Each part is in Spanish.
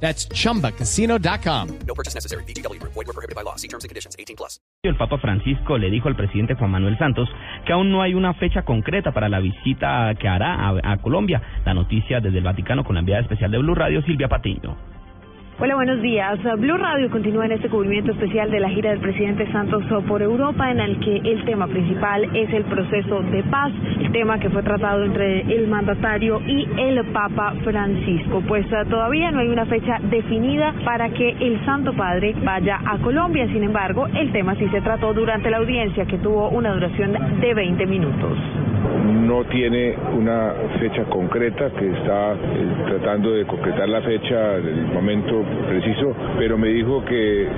That's chumbacasino.com. No purchase necessary. BGW. Void were prohibited by law. See terms and conditions. 18 plus. El Papa Francisco le dijo al presidente Juan Manuel Santos que aún no hay una fecha concreta para la visita que hará a, a Colombia. La noticia desde el Vaticano con la enviada especial de Blue Radio, Silvia Patiño. Hola, buenos días. Blue Radio continúa en este cubrimiento especial de la gira del presidente Santos por Europa, en el que el tema principal es el proceso de paz, el tema que fue tratado entre el mandatario y el Papa Francisco. Pues uh, todavía no hay una fecha definida para que el Santo Padre vaya a Colombia. Sin embargo, el tema sí se trató durante la audiencia, que tuvo una duración de 20 minutos no tiene una fecha concreta, que está eh, tratando de concretar la fecha del momento preciso, pero me dijo que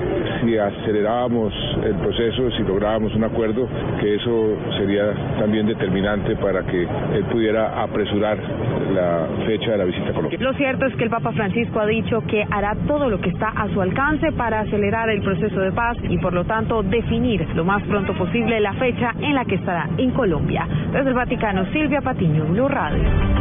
si acelerábamos el proceso, si lográbamos un acuerdo, que eso sería también determinante para que él pudiera apresurar la fecha de la visita a Colombia. Lo cierto es que el Papa Francisco ha dicho que hará todo lo que está a su alcance para acelerar el proceso de paz y por lo tanto definir lo más pronto posible la fecha en la que estará en Colombia. Vaticano, Silvia Patiño, Blue Radio.